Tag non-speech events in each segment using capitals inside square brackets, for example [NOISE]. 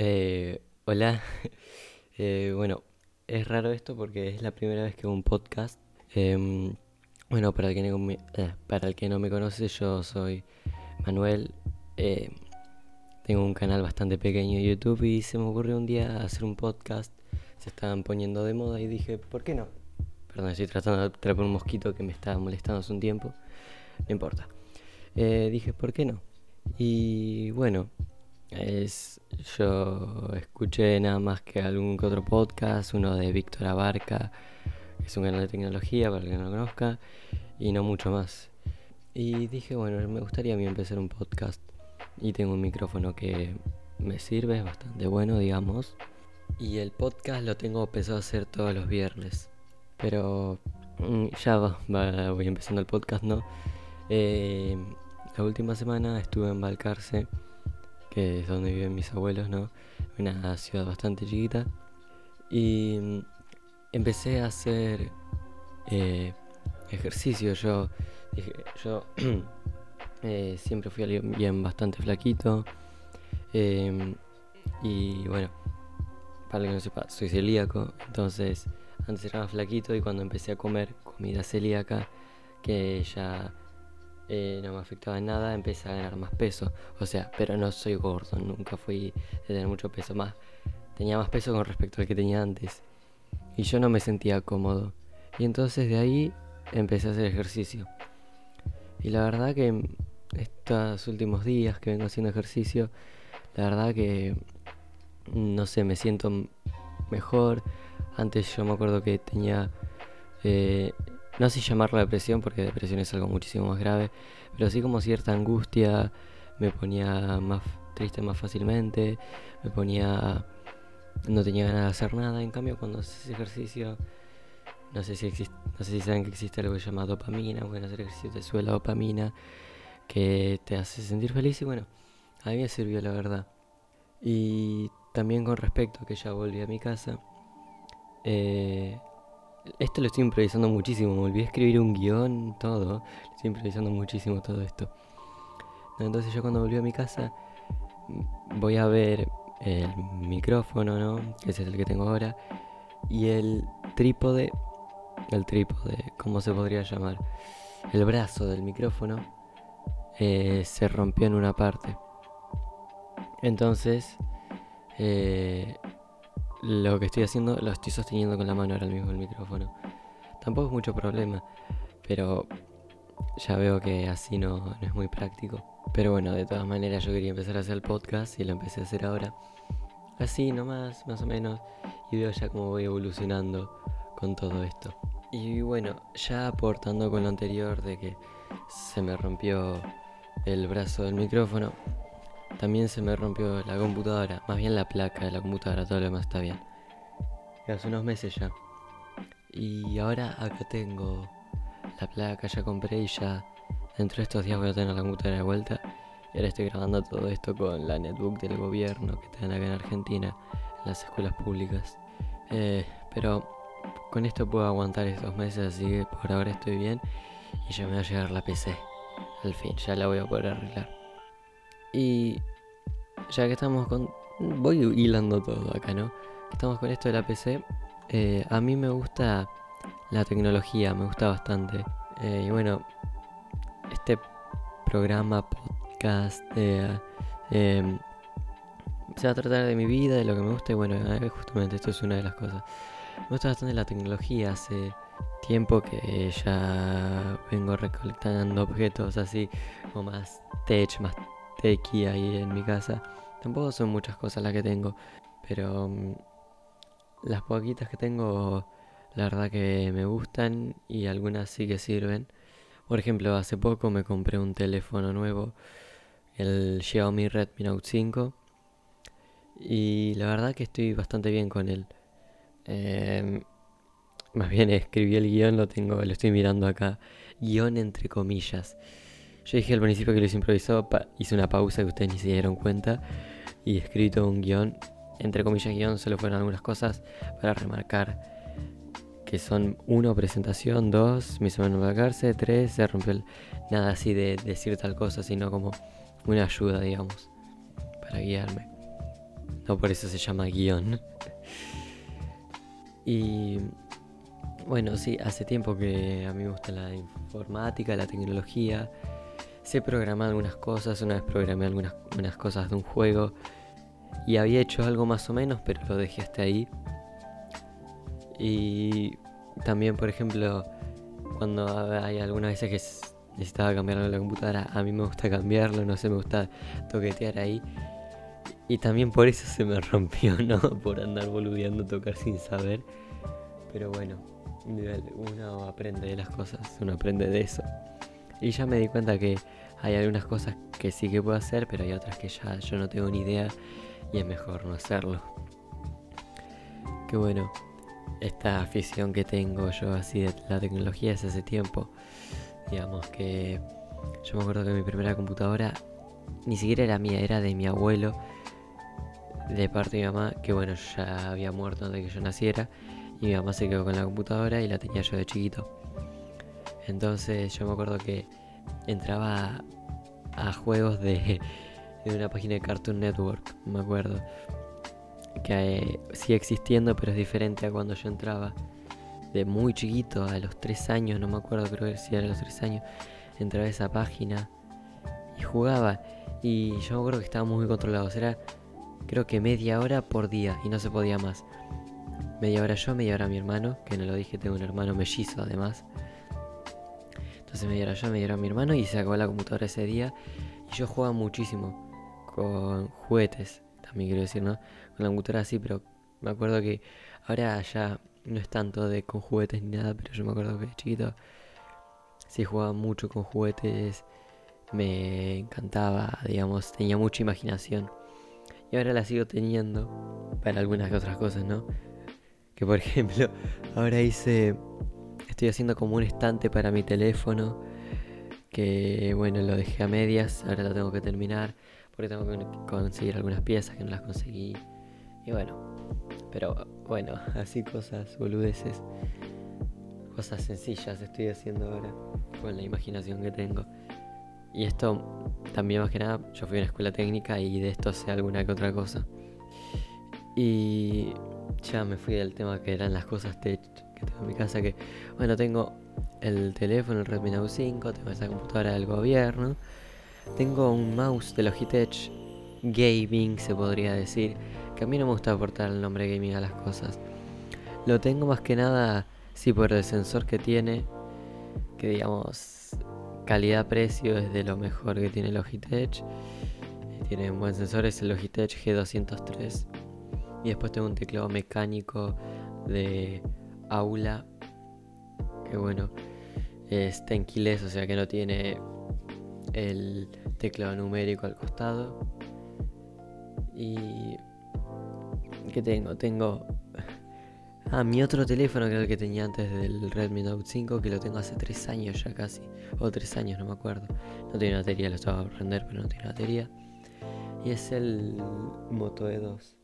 Eh, hola. [LAUGHS] Eh, bueno, es raro esto porque es la primera vez que hago un podcast. Em, bueno, para el, que no me, eh, para el que no me conoce, yo soy Manuel. Em, tengo un canal bastante pequeño en YouTube y se me ocurrió un día hacer un podcast. Se estaban poniendo de moda y dije, ¿por qué no? Perdón, estoy tratando de atrapar un mosquito que me estaba molestando hace un tiempo. No importa. dije, ¿por qué no? Y bueno, es, yo escuché nada más que algún que otro podcast, uno de Víctor Abarca, que es un canal de tecnología para el que no lo conozca, y no mucho más. Y dije, bueno, me gustaría a mí empezar un podcast. Y tengo un micrófono que me sirve, es bastante bueno, digamos. Y el podcast lo tengo empezado a hacer todos los viernes. Pero mm, ya va, voy empezando el podcast, ¿no? Eh, la última semana estuve en Balcarce que es donde viven mis abuelos, ¿no? Una ciudad bastante chiquita. Y mm, empecé a hacer eh, ejercicio. Yo, yo [CLEARS THROAT] eh, siempre fui bien bastante flaquito. Em, y bueno, para que no sepa, soy celíaco. Entonces, antes era más flaquito y cuando empecé a comer comida celíaca, que ya eh, no me afectaba en nada, empecé a ganar más peso. O sea, pero no soy gordo, nunca fui de tener mucho peso más. Tenía más peso con respecto al que tenía antes. Y yo no me sentía cómodo. Y entonces de ahí empecé a hacer ejercicio. Y la verdad que estos últimos días que vengo haciendo ejercicio, la verdad que, no sé, me siento mejor. Antes yo me acuerdo que tenía eh, no sé llamarlo depresión porque depresión es algo muchísimo más grave, pero sí como cierta angustia, me ponía más triste más fácilmente, me ponía... no tenía ganas de hacer nada, en cambio cuando haces ejercicio, no sé si, existe, no sé si saben que existe algo llamado dopamina, bueno, hacer ejercicio te sube la dopamina, que te hace sentir feliz y bueno, a mí me sirvió la verdad. Y también con respecto a que ya volví a mi casa, eh, esto lo estoy improvisando muchísimo. Me olvidé escribir un guion, todo. Estoy improvisando muchísimo todo esto. Entonces yo cuando volví a mi casa voy a ver el micrófono, ¿no? Ese es el que tengo ahora. Y el trípode, el trípode, ¿cómo se podría llamar? El brazo del micrófono eh, se rompió en una parte. Entonces, eh, lo que estoy haciendo lo estoy sosteniendo con la mano ahora mismo el micrófono. Tampoco es mucho problema, pero ya veo que así no, no, es muy práctico. Pero bueno, de todas maneras yo quería empezar a hacer el podcast y lo empecé a hacer ahora. Así nomás, más o menos. Y veo ya cómo voy evolucionando con todo esto. Y bueno, ya aportando con lo anterior de que se me rompió el brazo del micrófono, también se me rompió la computadora, más bien la placa de la computadora, todo lo demás está bien. Hace unos meses ya. Y ahora acá tengo la placa, ya compré y ya dentro de estos días voy a tener la computadora de vuelta. Y ahora estoy grabando todo esto con la netbook del gobierno que dan acá en Argentina, en las escuelas públicas. Eh, pero con esto puedo aguantar estos meses, así que por ahora estoy bien. Y ya me va a llegar la PC. Al fin, ya la voy a poder arreglar. Y ya que estamos con... Voy hilando todo acá, ¿no? Estamos con esto de la PC. Eh, a mí me gusta la tecnología, me gusta bastante. Eh, y bueno, este programa, podcast, eh, em, se va a tratar de mi vida, de lo que me gusta. Y bueno, justamente esto es una de las cosas. Me gusta bastante la tecnología. Hace tiempo que ya vengo recolectando objetos así, como más tech, más tequi ahí en mi casa. Tampoco son muchas cosas las que tengo, pero mm, las poquitas que tengo, la verdad que me gustan y algunas sí que sirven. Por ejemplo, hace poco me compré un teléfono nuevo, el Xiaomi Redmi Note 5, y la verdad que estoy bastante bien con él. Em, más bien escribí el guion, lo tengo, lo estoy mirando acá, guion entre comillas. Yo dije al principio que lo hice improvisado, hice una pausa que ustedes ni se dieron cuenta y escrito un guion, entre comillas guion, solo fueron algunas cosas para remarcar que son uno, presentación, dos, mi semana en cárcel, tres, se rompió el... Nada así de decir tal cosa, sino como una ayuda, digamos, para guiarme. no por eso se llama guion. y bueno, sí, hace tiempo que a mí me gusta la informática, la tecnología. Sé programar algunas cosas, una vez programé algunas unas cosas de un juego y había hecho algo más o menos, pero lo dejé hasta ahí. Y también, por ejemplo, cuando hay algunas veces que necesitaba cambiarlo en la computadora, a mí me gusta cambiarlo, no sé, me gusta toquetear ahí. Y también por eso se me [LAUGHS] rompió, ¿no? Por andar boludeando, tocar sin saber. Pero bueno, uno aprende de las cosas, uno aprende de eso. Y ya me di cuenta que hay algunas cosas que sí que puedo hacer, pero hay otras que ya yo no tengo ni idea y es mejor no hacerlo. Que bueno, esta afición que tengo yo así de la tecnología es hace tiempo. Digamos que yo me acuerdo que mi primera computadora ni siquiera era mía, era de mi abuelo, de parte de mi mamá, que bueno, ya había muerto antes de que yo naciera, y mi mamá se quedó con la computadora y la tenía yo de chiquito. Entonces yo me acuerdo que entraba a juegos de, de una página de Cartoon Network, me acuerdo. Que eh, sigue existiendo, pero es diferente a cuando yo entraba. De muy chiquito, a los 3 años, no me acuerdo, creo que era a los 3 años, entraba a esa página y jugaba. Y yo me acuerdo que estábamos muy controlados. Era creo que media hora por día y no se podía más. Media hora yo, media hora mi hermano, que no lo dije, tengo un hermano mellizo además. Entonces media hora yo, media hora mi hermano y se acabó la computadora ese día. Y yo jugaba muchísimo con juguetes, también quiero decir, ¿no? Con la computadora así, pero me acuerdo que ahora ya no es tanto de con juguetes ni nada, pero yo me acuerdo que de chiquito sí jugaba mucho con juguetes, me encantaba, digamos, tenía mucha imaginación. Y ahora la sigo teniendo para algunas otras cosas, ¿no? Que por [LAUGHS] ejemplo, ahora hice, estoy haciendo como un estante para mi teléfono, que bueno, lo dejé a medias, ahora lo tengo que terminar porque tengo que conseguir algunas piezas que no las conseguí. Y bueno, pero bueno, [LAUGHS] así cosas, boludeces, cosas sencillas estoy haciendo ahora con la imaginación que tengo. Y esto también más que nada, yo fui a una escuela técnica y de esto sé alguna que otra cosa. Y ya me fui del tema que eran las cosas tech que tengo en mi casa, que bueno, tengo el teléfono, el Redmi Note 5, tengo esa computadora del gobierno, tengo un mouse de Logitech Gaming, se podría decir. Que a mí no me gusta aportar el nombre gaming a las cosas. Lo tengo más que nada, sí, por el sensor que tiene. Que digamos, calidad-precio es de lo mejor que tiene Logitech. Tiene un buen sensor, es el Logitech G203. Y después tengo un teclado mecánico de aula. Que bueno, es tenquiles, o sea que no tiene el teclado numérico al costado. Y... ¿Qué tengo? Tengo... [LAUGHS] Ah, mi otro teléfono que era el que tenía antes del Redmi Note 5, que lo tengo hace 3 años ya casi. O 3 años, no me acuerdo. No tiene batería, lo estaba a prender, pero no tiene batería. Y es el Moto E2.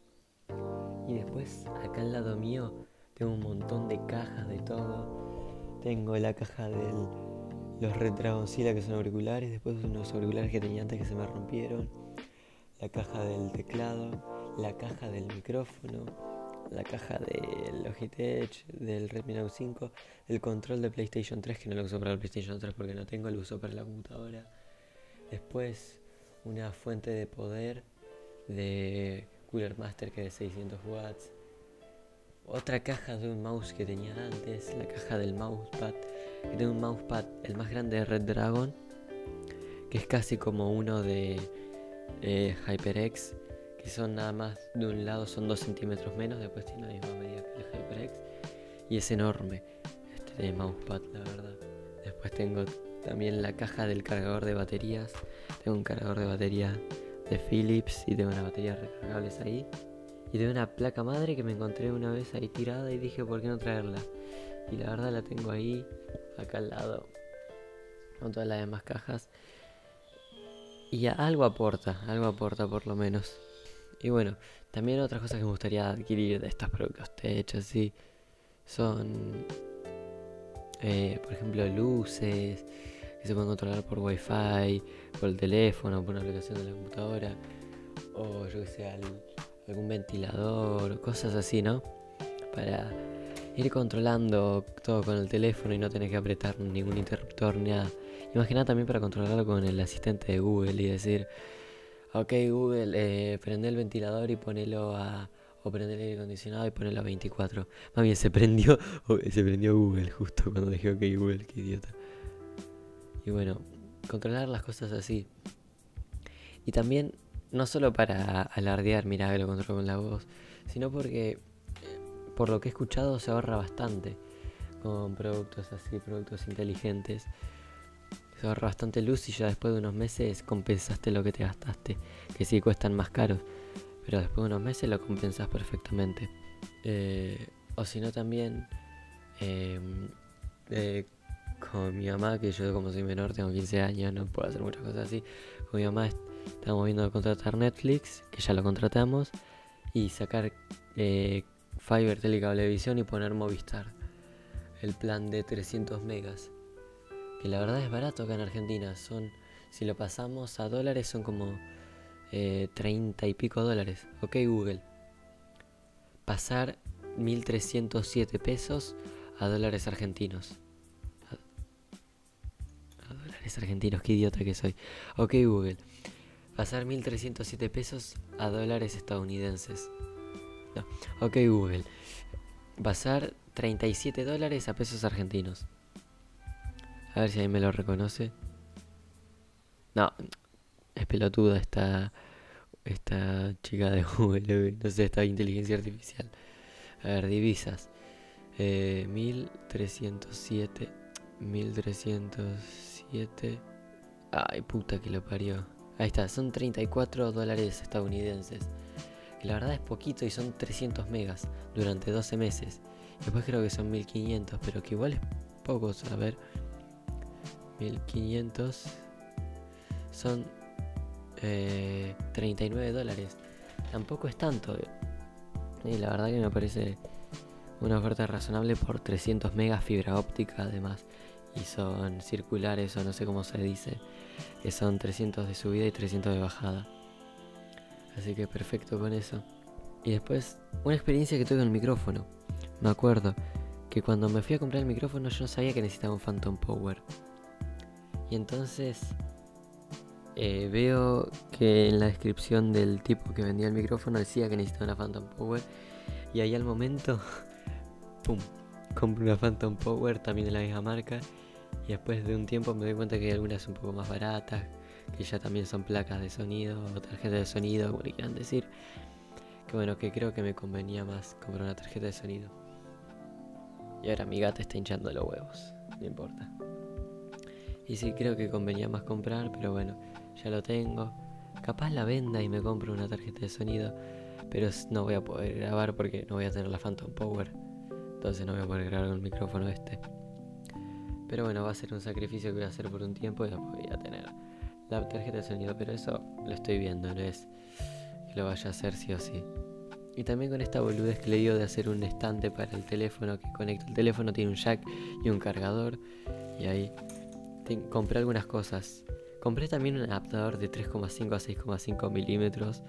Y después, acá al lado mío, tengo un montón de cajas de todo. Tengo la caja del los Red Dragoncilla que son auriculares, después unos auriculares que tenía antes que se me rompieron, la caja del teclado, la caja del micrófono, la caja del Logitech, del Redmi Note 5, el control de PlayStation 3 que no lo uso para el PlayStation 3 porque no tengo, lo uso para la computadora. Después una fuente de poder de Cooler Master que es de 600 watts. Otra caja de un mouse que tenía antes, la caja del mousepad que tiene un mousepad, el más grande de Red Dragon, que es casi como uno de eh, HyperX, que son nada más de un lado son 2 centímetros menos, después tiene la misma medida que el HyperX, y es enorme este mousepad, la verdad. Después tengo también la caja del cargador de baterías, tengo un cargador de batería de Philips y tengo una batería recargables ahí. Y tengo una placa madre que me encontré una vez ahí tirada y dije, ¿por qué no traerla? Y la verdad la tengo ahí, acá al lado, con todas las demás cajas. Y algo aporta, algo aporta por lo menos. Y bueno, también otras cosas que me gustaría adquirir de estos productos hechos así son, eh, por ejemplo, luces que se pueden controlar por wifi, por el teléfono, por una aplicación de la computadora, o yo que sé, al, algún ventilador, cosas así, ¿no? Para ir controlando todo con el teléfono y no tener que apretar ningún interruptor ni nada. Imagina también para controlarlo con el asistente de Google y decir, ok Google, eh, prende el ventilador y ponelo a... O prende el aire acondicionado y ponelo a 24. Más bien se prendió, [LAUGHS] se prendió Google justo cuando dije ok Google, qué idiota. Y bueno, controlar las cosas así. Y también, no solo para alardear, mira que lo controlo con la voz, sino porque, eh, por lo que he escuchado, se ahorra bastante con productos así, productos inteligentes. Se ahorra bastante luz y ya después de unos meses compensaste lo que te gastaste, que sí cuestan más caros, pero después de unos meses lo compensas perfectamente. Eh, o si no también em, eh, con mi mamá, que yo como soy menor, tengo 15 años, no puedo hacer muchas cosas así. Con mi mamá estamos viendo contratar Netflix, que ya lo contratamos, y sacar eh, Fiber Telecablevisión y poner Movistar. El plan de 300 megas. Que la verdad es barato acá en Argentina. Son, si lo pasamos a dólares, son como eh, 30 y pico dólares. Ok, Google. Pasar 1307 pesos a dólares argentinos argentinos, qué idiota que soy. Ok Google, pasar 1.307 pesos a dólares estadounidenses. No. Ok Google, pasar 37 dólares a pesos argentinos. A ver si ahí me lo reconoce. No, es pelotuda esta, esta chica de Google, [LAUGHS] no sé, esta inteligencia artificial. A ver, divisas. Eh, 1307. 1307. Ay, puta que lo parió. Ahí está, son 34 dólares estadounidenses. La verdad es poquito y son 300 megas durante 12 meses. Después creo que son 1500, pero que igual es poco, a ver. 1500 son 39 eh, dólares. Tampoco es tanto. Y la verdad que me parece una oferta razonable por 300 megas fibra óptica además y son circulares o no sé cómo se dice, que son 300 de subida y 300 de bajada. Así que perfecto con eso. Y después, una experiencia que tuve con el micrófono. Me acuerdo que cuando me fui a comprar el micrófono yo no sabía que necesitaba un Phantom Power. Y entonces eh, veo que en la descripción del tipo que vendía el micrófono decía que necesitaba una Phantom Power. Y ahí al momento, [LAUGHS] ¡pum! Compro una Phantom Power también de la misma marca y después de un tiempo me doy cuenta que hay algunas un poco más baratas, que ya también son placas de sonido o tarjetas de sonido, como le quieran decir. Que bueno, que creo que me convenía más comprar una tarjeta de sonido. Y ahora mi gata está hinchando los huevos, no importa. Y sí, creo que convenía más comprar, pero bueno, ya lo tengo. Capaz la venda y me compro una tarjeta de sonido, pero no voy a poder grabar porque no voy a tener la Phantom Power. Entonces no voy a poder grabar con el micrófono este. Pero bueno, va a ser un sacrificio que voy a hacer por un tiempo y después voy a tener la tarjeta de sonido. Pero eso lo estoy viendo, no es que lo vaya a hacer sí o sí. Y también con esta boludez que le digo de hacer un estante para el teléfono que conecta el teléfono, tiene un jack y un cargador. Y ahí compré algunas cosas. Compré también un adaptador de 3,5 a 6,5 milímetros.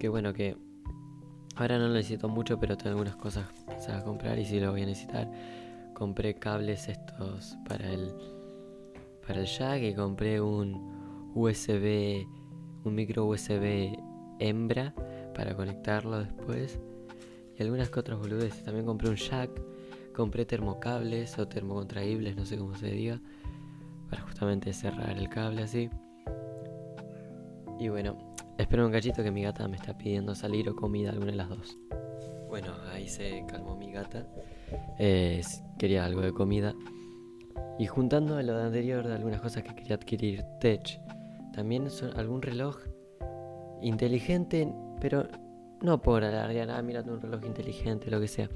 Que bueno, que ahora no lo necesito mucho, pero tengo algunas cosas a comprar y si lo voy a necesitar compré cables estos para el para el jack y compré un USB un micro USB hembra para conectarlo después. Y algunas que otras boludeces. También compré un jack compré termocables o termocontraíbles no sé cómo se diga para justamente cerrar el cable así. Y bueno espero un cachito que mi gata me está pidiendo salir o comida alguna de las dos. Bueno ahí se calmó mi gata eh, quería algo de comida. Y juntando a lo anterior de algunas cosas que quería adquirir Tech, también son algún reloj inteligente, pero no por alargar, ah, mira un reloj inteligente, lo que sea,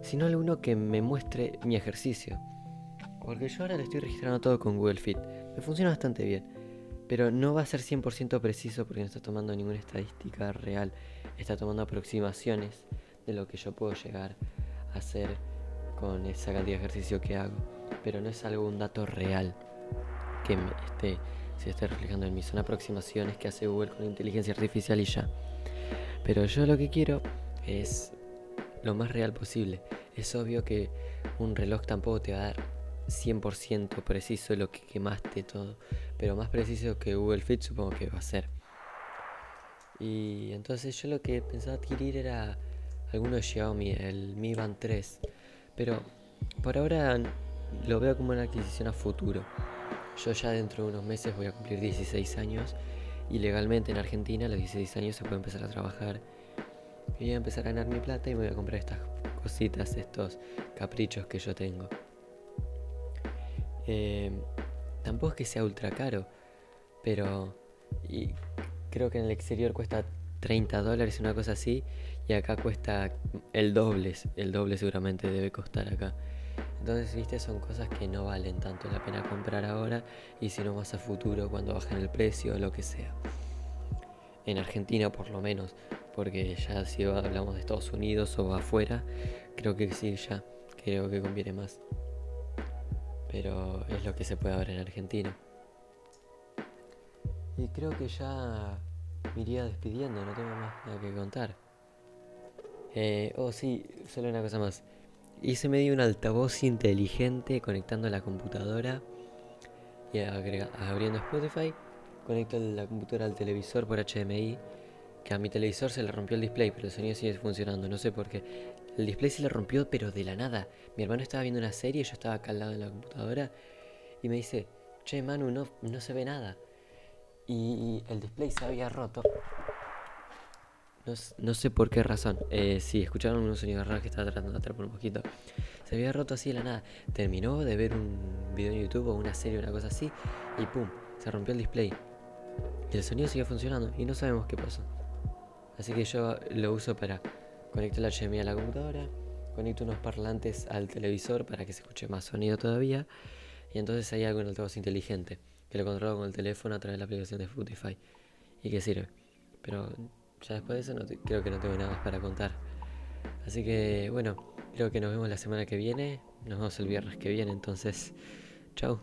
sino alguno que me muestre mi ejercicio. Porque yo ahora lo estoy registrando todo con Google Fit. Me funciona bastante bien. Pero no va a ser 100% preciso porque no está tomando ninguna estadística real. Está tomando aproximaciones de lo que yo puedo llegar hacer con esa cantidad de ejercicio que hago. Pero no es algo, un dato real que me se esté reflejando en mí. Son aproximaciones que hace Google con inteligencia artificial y ya. Pero yo lo que quiero es lo más real posible. Es obvio que un reloj tampoco te va a dar 100% preciso lo que quemaste todo, pero más preciso que Google Fit supongo que va a ser. Y entonces yo lo que pensaba adquirir era alguno de Xiaomi, el Mi Band 3, pero por ahora lo veo como una adquisición a futuro. Yo ya dentro de unos meses voy a cumplir 16 años y legalmente en Argentina a los 16 años se puede empezar a trabajar. Voy a empezar a ganar mi plata y me voy a comprar estas cositas, estos caprichos que yo tengo. Eh, tampoco es que sea ultra caro, pero y creo que en el exterior cuesta 30 dólares, una cosa así, y acá cuesta el doble, el doble seguramente debe costar acá. Entonces, viste, son cosas que no valen tanto la pena comprar ahora y si no más a futuro cuando bajen el precio o lo que sea. En Argentina por lo menos, porque ya si hablamos de Estados Unidos o afuera, creo que sí, ya, creo que conviene más. Pero es lo que se puede ver en Argentina. Y creo que ya me iría despidiendo, no tengo más nada que contar. Eh, oh, sí, solo una cosa más. Hice medio un altavoz inteligente conectando la computadora y abriendo Spotify. Conecto la computadora al televisor por HDMI. Que a mi televisor se le rompió el display, pero el sonido sigue funcionando. No sé por qué. El display se le rompió, pero de la nada. Mi hermano estaba viendo una serie, yo estaba acá al lado de la computadora. Y me dice: Che, Manu, no, no se ve nada. Y el display se había roto. No, sé por qué razón. Eh, sí, escucharon unos sonidos raros que estaba tratando de atrapar un poquito. Se había roto así de la nada. Terminó de ver un video en YouTube o una serie o una cosa así. Y pum, se rompió el display. Y el sonido sigue funcionando y no sabemos qué pasó. Así que yo lo uso para conectar la HDMI a la computadora. Conecto unos parlantes al televisor para que se escuche más sonido todavía. Y entonces hay algo en el altavoz inteligente que lo controlo con el teléfono a través de la aplicación de Spotify. ¿Y que sirve? Pero ya después de eso no creo que no tengo nada más para contar. Así que bueno, creo que nos vemos la semana que viene. Nos vemos el viernes que viene, entonces, chao.